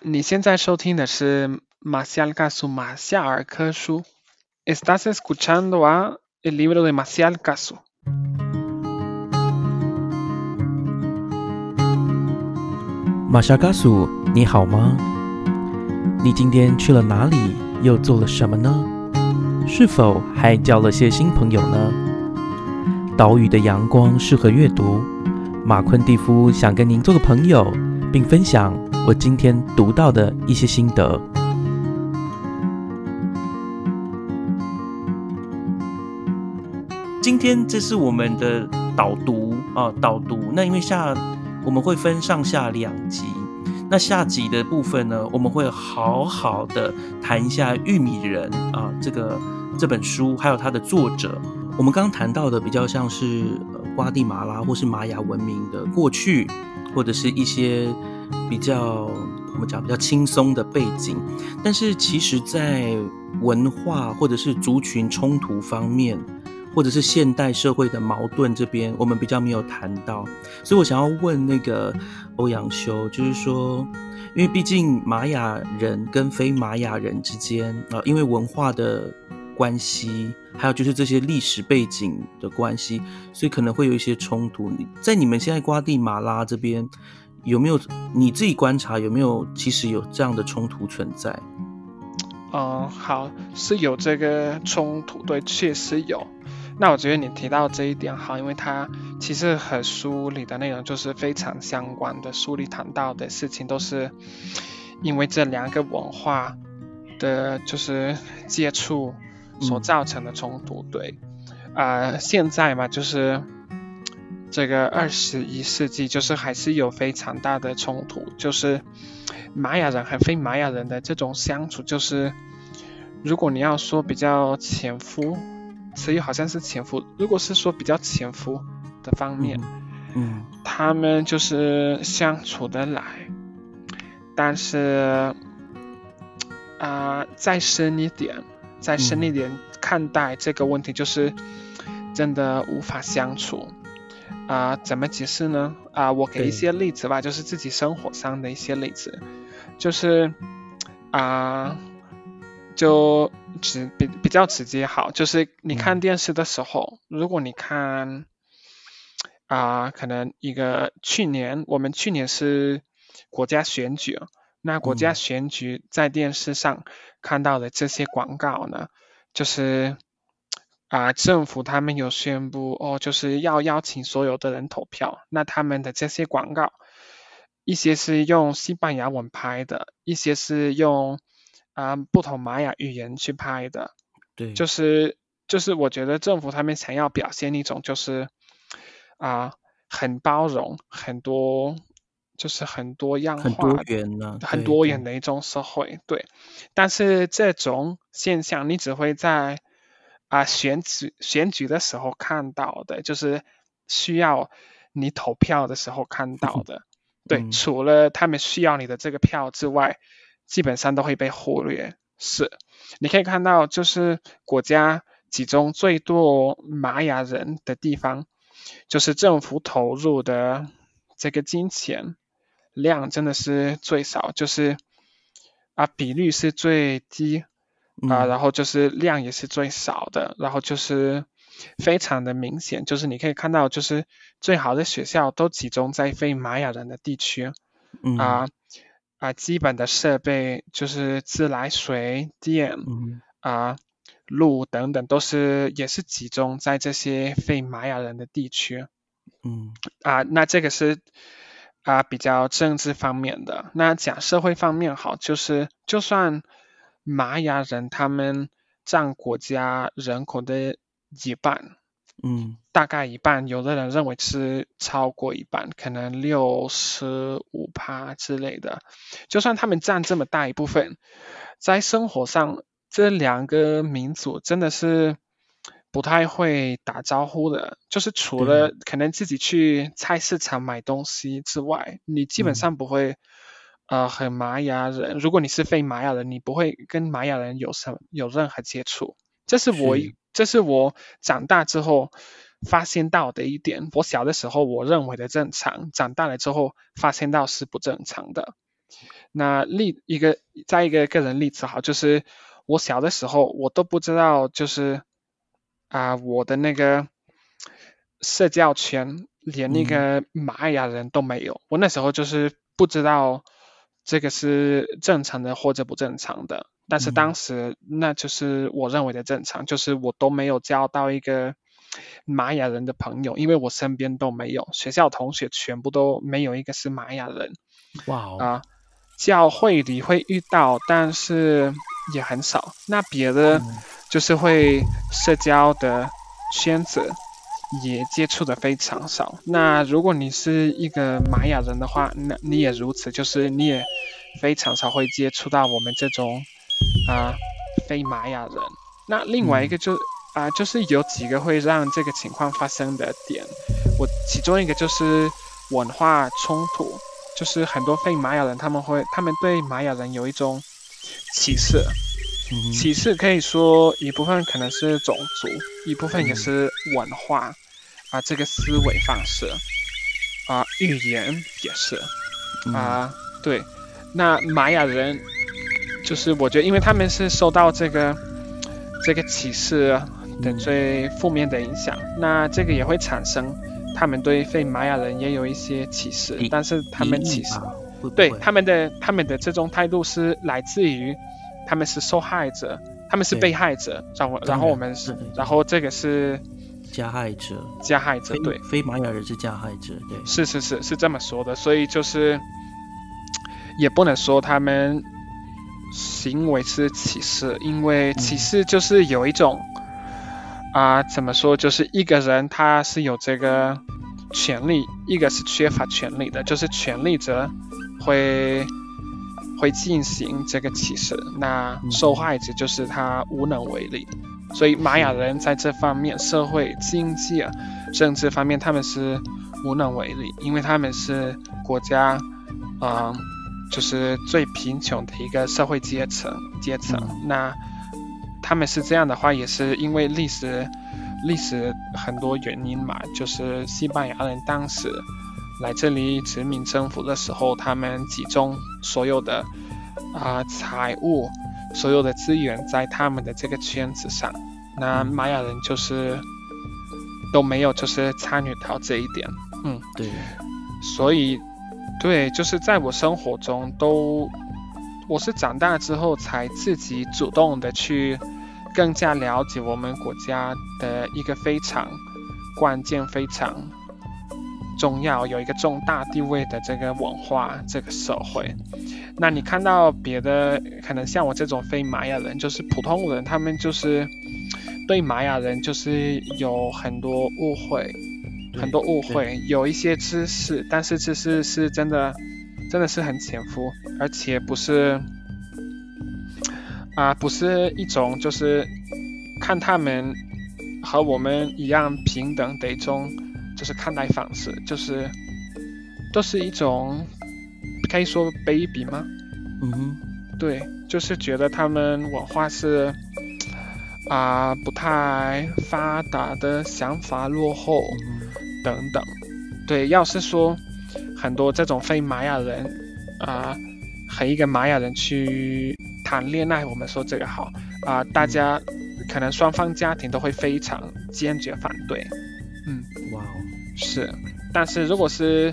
你现在收听的是马夏尔卡苏马夏尔科书。Estás escuchando a el libro de Marcial Caso。马夏卡苏，你好吗？你今天去了哪里？又做了什么呢？是否还交了些新朋友呢？岛屿的阳光适合阅读。马昆蒂夫想跟您做个朋友，并分享我今天读到的一些心得。今天这是我们的导读啊，导读。那因为下我们会分上下两集，那下集的部分呢，我们会好好的谈一下《玉米人》啊，这个这本书，还有它的作者。我们刚谈到的比较像是瓜地马拉或是玛雅文明的过去，或者是一些比较我们讲比较轻松的背景，但是其实在文化或者是族群冲突方面。或者是现代社会的矛盾这边，我们比较没有谈到，所以我想要问那个欧阳修，就是说，因为毕竟玛雅人跟非玛雅人之间啊，因为文化的关系，还有就是这些历史背景的关系，所以可能会有一些冲突。你在你们现在瓜地马拉这边，有没有你自己观察有没有其实有这样的冲突存在？嗯，好，是有这个冲突，对，确实有。那我觉得你提到这一点好，因为它其实和书里的内容就是非常相关的。书里谈到的事情都是因为这两个文化的就是接触所造成的冲突。对，啊，现在嘛，就是这个二十一世纪，就是还是有非常大的冲突，就是玛雅人和非玛雅人的这种相处，就是如果你要说比较前夫。词语好像是前夫，如果是说比较前夫的方面，嗯，他们就是相处得来，但是啊，再深一点，再深一点看待这个问题，就是真的无法相处啊？怎么解释呢？啊，我给一些例子吧，就是自己生活上的一些例子，就是啊。就直比比较直接好，就是你看电视的时候，如果你看啊，可能一个去年我们去年是国家选举，那国家选举在电视上看到的这些广告呢，就是啊政府他们有宣布哦，就是要邀请所有的人投票，那他们的这些广告，一些是用西班牙文拍的，一些是用。啊，不同玛雅语言去拍的，对，就是就是我觉得政府他们想要表现一种就是啊很包容，很多就是很多样化，很多元呢，很多元的一种社会，对。但是这种现象你只会在啊选举选举的时候看到的，就是需要你投票的时候看到的，对。除了他们需要你的这个票之外。基本上都会被忽略，是，你可以看到，就是国家集中最多玛雅人的地方，就是政府投入的这个金钱量真的是最少，就是啊比率是最低啊，然后就是量也是最少的，然后就是非常的明显，就是你可以看到，就是最好的学校都集中在非玛雅人的地区，啊。啊，基本的设备就是自来水电，啊，路等等都是也是集中在这些非玛雅人的地区。嗯，啊，那这个是啊比较政治方面的。那讲社会方面好，就是就算玛雅人他们占国家人口的一半。嗯，大概一半，有的人认为是超过一半，可能六十五趴之类的。就算他们占这么大一部分，在生活上，这两个民族真的是不太会打招呼的。就是除了可能自己去菜市场买东西之外，你基本上不会呃很玛雅人。如果你是非玛雅人，你不会跟玛雅人有什有任何接触。这是我。这是我长大之后发现到的一点。我小的时候我认为的正常，长大了之后发现到是不正常的。那例一个再一个个人例子哈，就是我小的时候我都不知道，就是啊我的那个社交圈连那个玛雅人都没有，我那时候就是不知道这个是正常的或者不正常的。但是当时那就是我认为的正常，就是我都没有交到一个玛雅人的朋友，因为我身边都没有，学校同学全部都没有一个是玛雅人。哇哦！啊，教会里会遇到，但是也很少。那别的就是会社交的圈子也接触的非常少。那如果你是一个玛雅人的话，那你也如此，就是你也非常少会接触到我们这种。啊，非玛雅人。那另外一个就啊，就是有几个会让这个情况发生的点。我其中一个就是文化冲突，就是很多非玛雅人他们会，他们对玛雅人有一种歧视。歧视可以说一部分可能是种族，一部分也是文化啊，这个思维方式啊，语言也是啊，对。那玛雅人。就是我觉得，因为他们是受到这个这个歧视的最负面的影响，那这个也会产生他们对非玛雅人也有一些歧视，但是他们其实对他们的他们的这种态度是来自于他们是受害者，他们是被害者，然后然。后我们是然后这个是加害者，加害者对，非玛雅人是加害者，对，是是是是这么说的，所以就是也不能说他们。行为是歧视，因为歧视就是有一种啊，怎么说，就是一个人他是有这个权利，一个是缺乏权利的，就是权利者会会进行这个歧视，那受害者就是他无能为力。所以玛雅人在这方面，社会、经济、政治方面，他们是无能为力，因为他们是国家啊。就是最贫穷的一个社会阶层阶层，那他们是这样的话，也是因为历史历史很多原因嘛。就是西班牙人当时来这里殖民征服的时候，他们集中所有的啊财物、所有的资源在他们的这个圈子上，那玛雅人就是都没有就是参与到这一点。嗯，对，所以。对，就是在我生活中都，我是长大之后才自己主动的去更加了解我们国家的一个非常关键、非常重要、有一个重大地位的这个文化、这个社会。那你看到别的，可能像我这种非玛雅人，就是普通人，他们就是对玛雅人就是有很多误会。很多误会，有一些知识，但是知识是真的，真的是很潜伏，而且不是啊，不是一种就是看他们和我们一样平等的一种就是看待方式，就是都是一种可以说卑鄙吗？嗯哼，对，就是觉得他们文化是啊不太发达的想法落后。等等，对，要是说很多这种非玛雅人啊和一个玛雅人去谈恋爱，我们说这个好啊，大家可能双方家庭都会非常坚决反对。是，但是如果是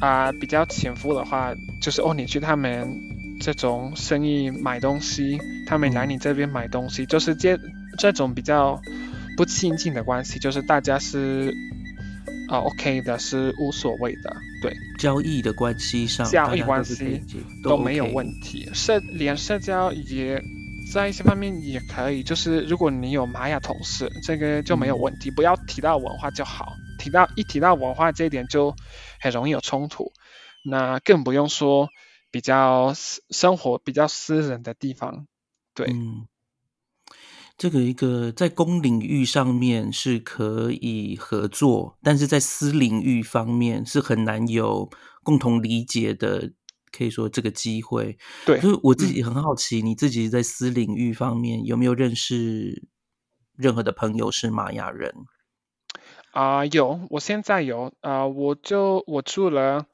啊比较潜伏的话，就是哦你去他们这种生意买东西，他们来你这边买东西，就是这这种比较不亲近的关系，就是大家是。啊，OK 的是无所谓的，对交易的关系上，交易关系都没有问题，社连社交也在一些方面也可以，就是如果你有玛雅同事，这个就没有问题，不要提到文化就好，提到一提到文化这一点就很容易有冲突，那更不用说比较生活比较私人的地方，对。这个一个在公领域上面是可以合作，但是在私领域方面是很难有共同理解的，可以说这个机会。对，就是我自己很好奇，你自己在私领域方面有没有认识任何的朋友是玛雅人？啊，有，我现在有啊，我就我住了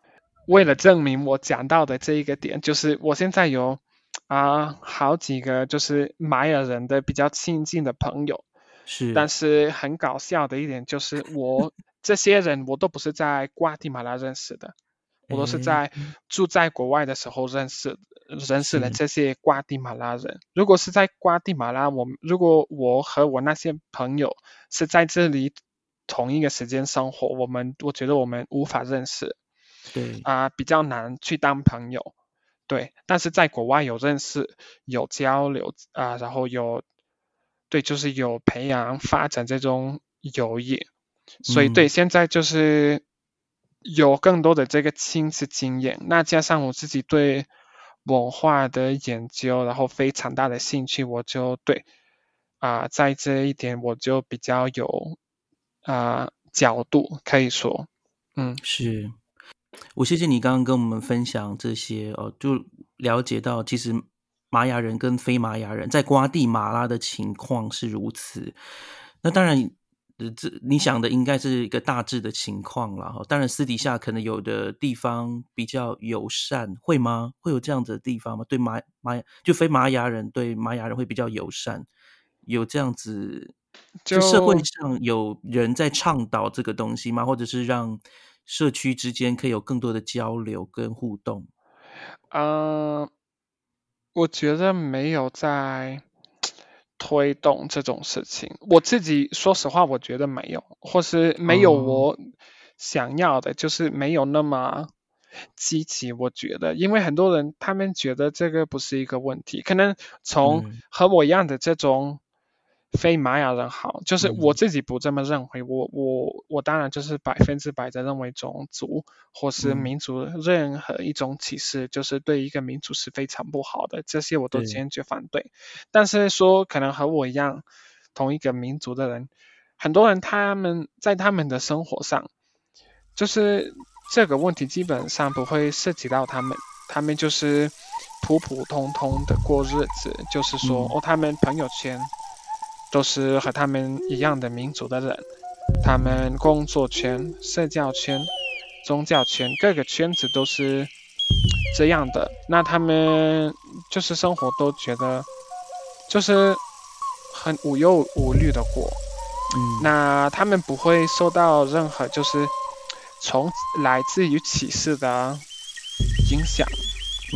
为了证明我讲到的这一个点，就是我现在有啊好几个就是玛雅人的比较亲近的朋友，是，但是很搞笑的一点就是我这些人我都不是在瓜地马拉认识的，我都是在住在国外的时候认识认识了这些瓜地马拉人。如果是在瓜地马拉，我们如果我和我那些朋友是在这里同一个时间生活，我们我觉得我们无法认识。对，啊、比较难去当朋友，对。但是在国外有认识、有交流啊、然后有对，就是有培养、发展这种友谊，所以嗯对，现在就是有更多的这个亲子经验，那加上我自己对文化的研究，然后非常大的兴趣，我就对啊、在这一点我就比较有啊、角度，可以说，嗯。是。我谢谢你刚刚跟我们分享这些哦，就了解到其实玛雅人跟非玛雅人在瓜地马拉的情况是如此。那当然，这你想的应该是一个大致的情况了哈。当然，私底下可能有的地方比较友善，会吗？会有这样子的地方吗？对玛玛雅就非玛雅人对玛雅人会比较友善，有这样子？就社会上有人在倡导这个东西吗？或者是让社区之间可以有更多的交流跟互动？嗯，我觉得没有在推动这种事情。我自己说实话，我觉得没有，或是没有哦，我想要的，就是没有那么积极。我觉得，因为很多人他们觉得这个不是一个问题，可能从嗯和我一样的这种非玛雅人好，就是我嗯自己不这么认为。我我我当然就是百分之百的认为种族或是嗯，民族任何一种歧视，就是对一个民族是非常不好的，这些我都，坚决反对。但是说可能和我一样同一个民族的人，很多人他们在他们的生活上，就是这个问题基本上不会涉及到他们，他们就是普普通通的过日子，就是说嗯，哦，他们朋友圈都是和他们一样的民族的人，他们工作圈、社交圈、宗教圈各个圈子都是这样的，那他们就是生活都觉得就是很无忧无虑的过，嗯，那他们不会受到任何就是从来自于歧视的影响，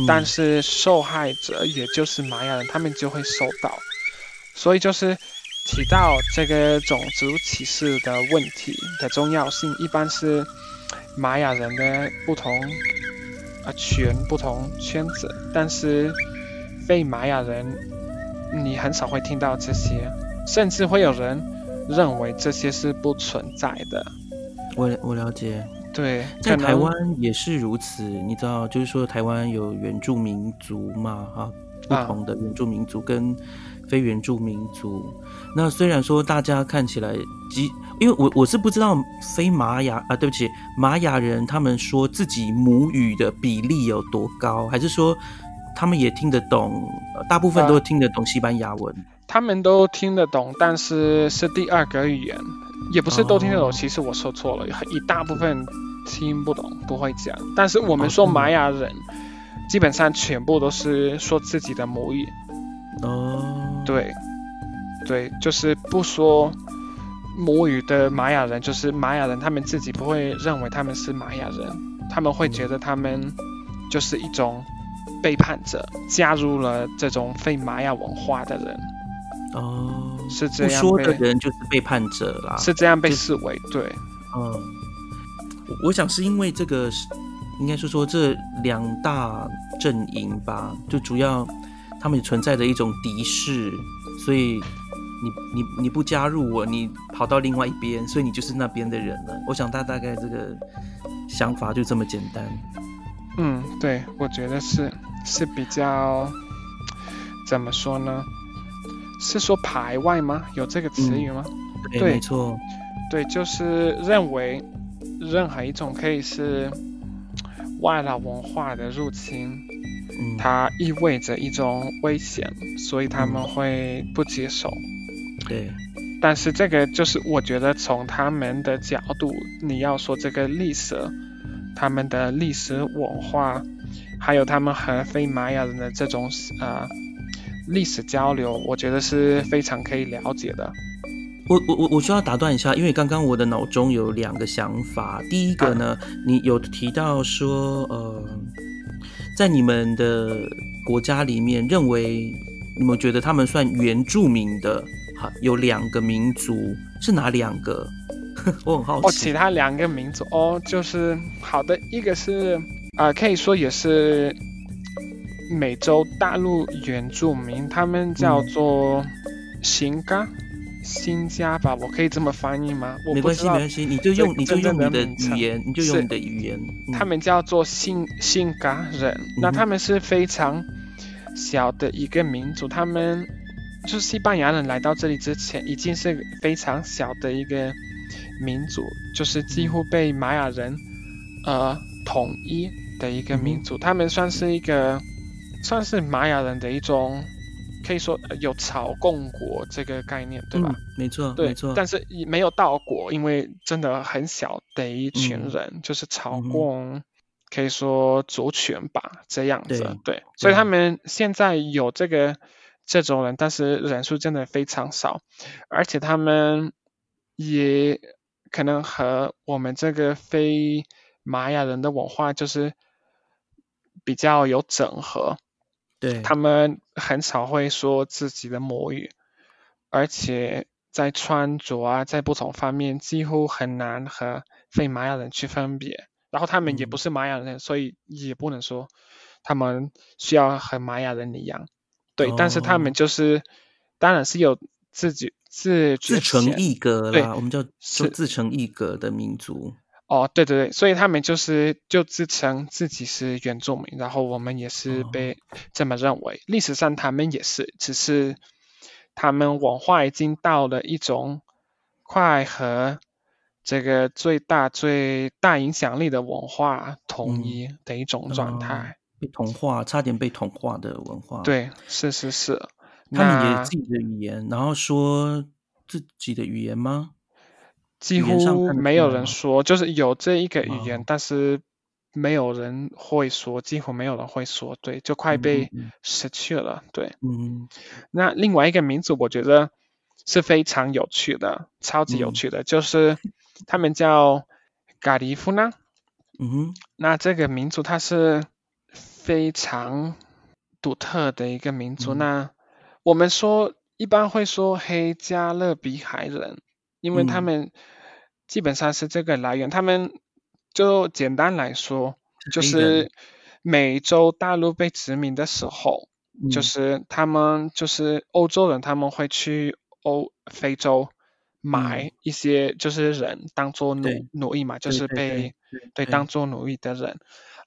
但嗯，是受害者也就是玛雅人，他们就会受到，所以就是提到这个种族歧视的问题的重要性，一般是玛雅人的不同啊圈、不同圈子，但是非玛雅人你很少会听到这些，甚至会有人认为这些是不存在的。我我了解。对，在台湾也是如此，你知道，就是说台湾有原住民族嘛，哈，不啊，同的原住民族跟非原住民族。那虽然说大家看起来，即因为我我是不知道非玛雅啊，对不起，玛雅人他们说自己母语的比例有多高，还是说他们也听得懂，呃大部分都啊，听得懂西班牙文？他们都听得懂，但是是第二个语言，也不是都听得懂。哦其实我说错了，一大部分听不懂，不会讲。但是我们哦，说玛雅人，基本上全部都是说自己的母语。哦，对，对，就是不说母语的玛雅人，就是玛雅人，他们自己不会认为他们是玛雅人，他们会觉嗯，得他们就是一种背叛者，加入了这种非玛雅文化的人，哦，是这样不说的人就是背叛者啦，是这样被视为对。嗯，我我想是因为这个，应该是说这两大阵营吧，就主要他们存在着一种敌视，所以你你你不加入我，你跑到另外一边，所以你就是那边的人了。我想大大概这个想法就这么简单。嗯，对，我觉得是是比较怎么说呢？是说排外吗？有这个词嗯，语吗？对，对没错，对，就是认为任何一种可以是外来文化的入侵，嗯它意味着一种危险，所以他们嗯，会不接受。对，但是这个就是我觉得从他们的角度，你要说这个历史他们的历史文化，还有他们和非玛雅人的这种呃历史交流，我觉得是非常可以了解的。我我我我需要打断一下，因为刚刚我的脑中有两个想法。第一个呢，你有提到说，呃，在你们的国家里面，认为你们觉得他们算原住民的，哈，有两个民族是哪两个？我很好奇。哦，其他两个民族哦，就是好的，一个是啊，可以说也是美洲大陆原住民，他们叫做新嘎。新加吧，我可以这么翻译吗？没关系，没关系，你就用你就用你的语言，你就用你的语言。他们叫做新新加人，那他们是非常小的一个民族，他们就是西班牙人来到这里之前，已经是非常小的一个民族，就是几乎被玛雅人呃统一的一个民族，他们算是一个算是玛雅人的一种。可以说有朝贡国这个概念，对吧？没错，对，没错。但是没有到国，因为真的很小的一群人，就是朝贡，可以说族群吧，这样子。对，所以他们现在有这个这种人，但是人数真的非常少，而且他们也可能和我们这个非玛雅人的文化就是比较有整合。对他们很少会说自己的母语，而且在穿着啊，在不同方面几乎很难和非玛雅人去分别。然后他们也不是玛雅人，所以也不能说他们需要和玛雅人一样。对，但是他们就是，当然是有自己自自成一格啦，我们叫是自成一格的民族。哦，对对对，所以他们就是就自称自己是原住民，然后我们也是被这么认为。历史上他们也是，只是他们文化已经到了一种快和这个最大最大影响力的文化统一的一种状态。被同化，差点被同化的文化。对，是是是。他们也自己的语言，然后说自己的语言吗？几乎没有人说，就是有这一个语言，但是没有人会说，几乎没有人会说，对，就快被失去了，对。嗯。那另外一个民族，我觉得是非常有趣的，超级有趣的，就是他们叫嘎里夫纳。嗯哼。那这个民族它是非常独特的一个民族。那我们说一般会说黑加勒比海人。因为他们基本上是这个来源，他们就简单来说，就是美洲大陆被殖民的时候，就是他们就是欧洲人，他们会去欧非洲买一些就是人当做奴奴役嘛，就是被对当。做奴役的人。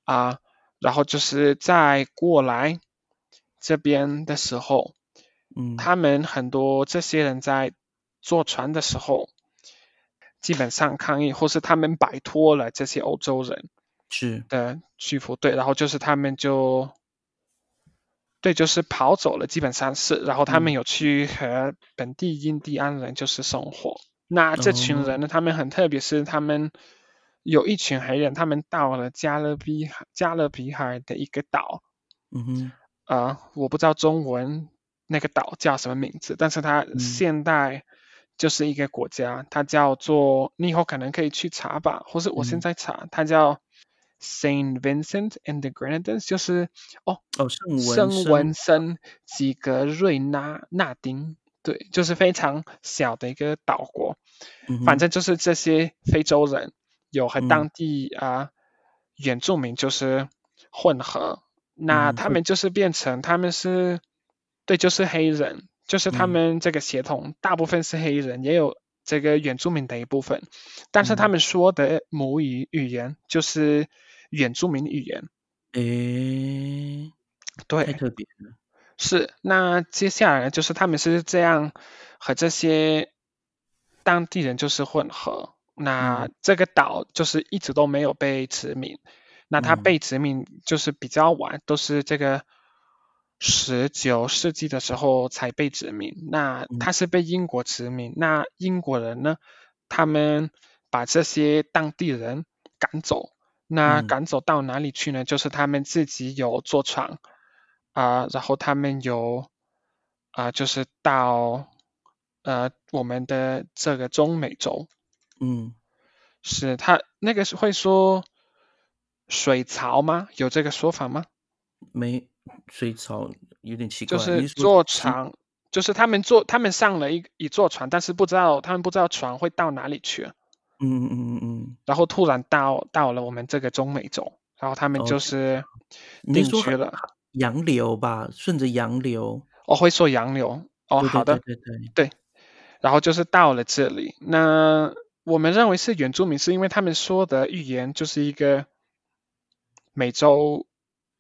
啊，然后就是在过来这边的时候，嗯，他们很多这些人在。坐船的时候，基本上抗议，或是他们摆脱了这些欧洲人是的屈服，对，然后就是他们就对，就是跑走了，基本上是，然后他们有去和本地印第安人就是生活。那这群人呢，他们很特别，是他们有一群黑人，他们到了加勒比海加勒比海的一个岛，嗯哼，啊，我不知道中文那个岛叫什么名字，但是它现代。就是一个国家，它叫做，你以后可能可以去查吧，或是我现在查，它叫 Saint Vincent and the Grenadines，就是哦哦圣文森几格瑞纳纳丁，对，就是非常小的一个岛国，反正就是这些非洲人有和当地啊原住民就是混合，那他们就是变成他们是，对，就是黑人。就是他们这个血统大部分是黑人，也有这个原住民的一部分，但是他们说的母语语言就是原住民语言。诶，对，太特别了。是，那接下来就是他们是这样和这些当地人就是混合。那这个岛就是一直都没有被殖民，那它被殖民就是比较晚，都是这个。十九世纪的时候才被殖民，那他是被英国殖民，那英国人呢，他们把这些当地人赶走，那嗯赶走到哪里去呢？就是他们自己有坐船啊、然后他们有啊、就是到呃我们的这个中美洲，嗯，是他那个是会说水槽吗？有这个说法吗？没水槽有点奇怪，就是坐其船，就是他们坐他们上了一一座船，但是不知道他们不知道船会到哪里去，嗯嗯嗯嗯，然后突然到到了我们这个中美洲，然后他们哦就是。定居了。洋流吧，顺着洋流。哦，会说洋流。哦，对好的，对对对。对，然后就是到了这里，那我们认为是原住民，是因为他们说的语言就是一个美洲，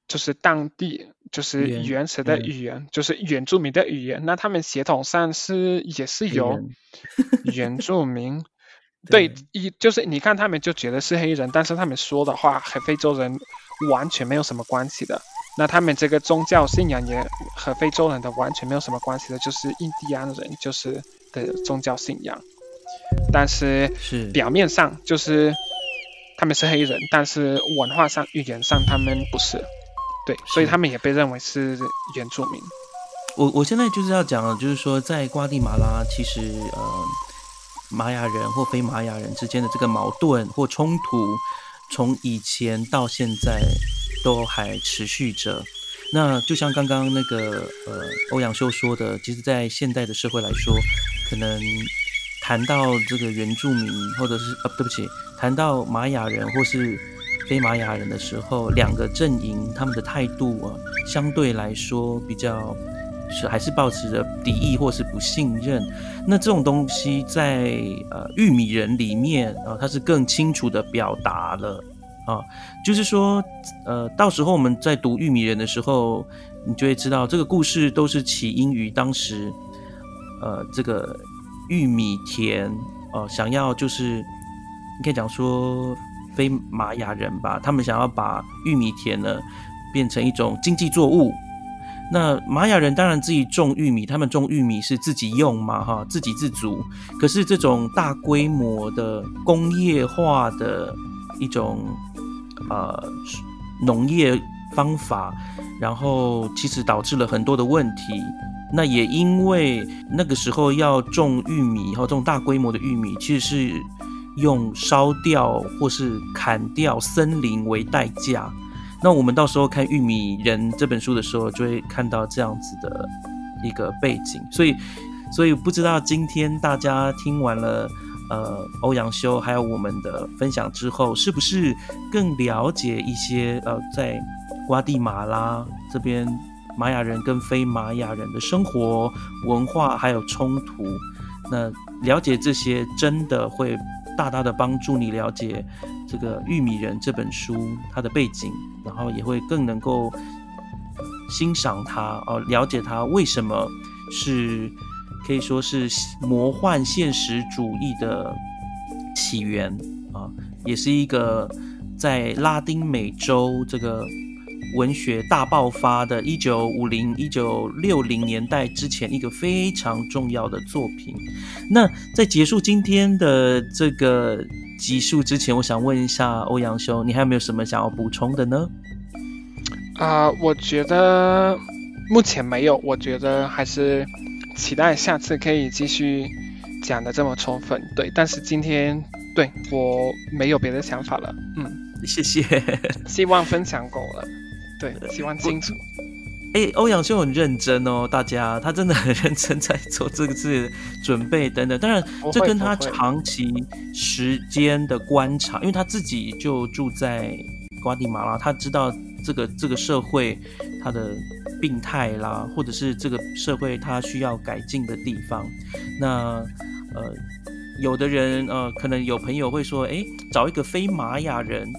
就是当地就是原原始的嗯语言，就是原住民的语言。那他们血统上是也是黑有 原住民，对对，一就是你看他们就觉得是黑人，但是他们说的话和非洲人完全没有什么关系的。那他们这个宗教信仰也和非洲人的完全没有什么关系的，就是印第安人就是的宗教信仰。但是是表面上就是他们是黑人，但是文化上、语言上他们不是。对，所以他们也被认为是原住民。我我现在就是要讲的，就是说，在瓜地马拉，其实呃，玛雅人或非玛雅人之间的这个矛盾或冲突，从以前到现在都还持续着。那就像刚刚那个呃欧阳修说的，其实，在现代的社会来说，可能谈到这个原住民，或者是呃对不起，谈到玛雅人或是非玛雅人的时候，两个阵营他们的态度啊，相对来说比较是还是保持着敌意或是不信任。那这种东西在呃玉米人里面啊、它是更清楚的表达了啊，就是说呃，到时候我们在读玉米人的时候，你就会知道这个故事都是起因于当时呃这个玉米田呃想要就是你可以讲说非玛雅人吧，他们想要把玉米田呢变成一种经济作物。那玛雅人当然自己种玉米，他们种玉米是自己用嘛，哈，自给自足。可是这种大规模的工业化的一种呃农业方法，然后其实导致了很多的问题。那也因为那个时候要种玉米，然后这种大规模的玉米，其实是用烧掉或是砍掉森林为代价。那我们到时候看《玉米人》这本书的时候，就会看到这样子的一个背景。所以，所以不知道今天大家听完了呃欧阳修还有我们的分享之后，是不是更了解一些呃在瓜地马拉这边玛雅人跟非玛雅人的生活文化还有冲突？那了解这些真的会大大的帮助你了解这个《玉米人》这本书它的背景，然后也会更能够欣赏它哦，了解它为什么是可以说是魔幻现实主义的起源啊，也是一个在拉丁美洲这个文学大爆发的一九五零、一九六零年代之前一个非常重要的作品。那在结束今天的这个集数之前，我想问一下欧阳修，你还有没有什么想要补充的呢？啊、我觉得目前没有，我觉得还是期待下次可以继续讲的这么充分。对，但是今天对我没有别的想法了。嗯，谢谢。希望分享够了。对，喜欢清楚。哎，欧阳修很认真哦，大家，他真的很认真在做这个次准备等等。当然，这跟他长期时间的观察，因为他自己就住在瓜地马拉，他知道这个这个社会他的病态啦，或者是这个社会他需要改进的地方。那呃，有的人呃，可能有朋友会说，哎，找一个非玛雅人啊，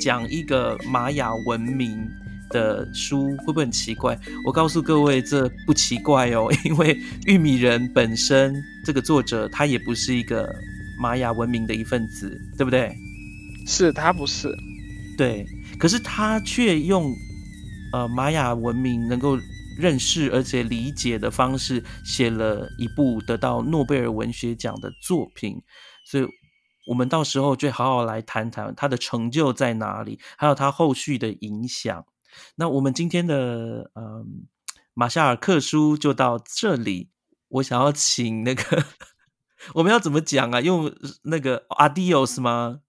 讲一个玛雅文明。的书会不会很奇怪？我告诉各位，这不奇怪哦，因为玉米人本身这个作者他也不是一个玛雅文明的一份子，对不对？是他不是，对，可是他却用呃玛雅文明能够认识而且理解的方式，写了一部得到诺贝尔文学奖的作品，所以我们到时候就好好来谈谈他的成就在哪里，还有他后续的影响。那我们今天的嗯马夏尔克书就到这里。我想要请那个，我们要怎么讲啊？用那个 adios 吗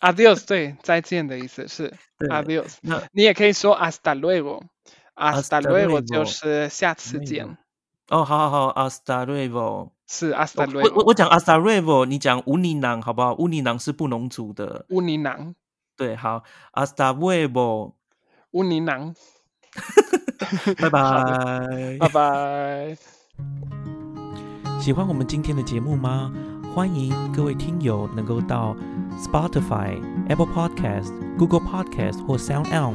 ？adios 对，再见的意思是 adios。那你也可以说 hasta luego，hasta luego 就是下次见。哦，好好好，hasta luego 是 hasta luego。我我讲 hasta luego，你讲乌尼囊好不好？乌尼囊是布农族的。乌尼囊。对，好，hasta luego。乌尼囊。拜拜，拜拜。喜欢我们今天的节目吗？欢迎各位听友能够到 Spotify、Apple Podcast、Google Podcast 或 Sound On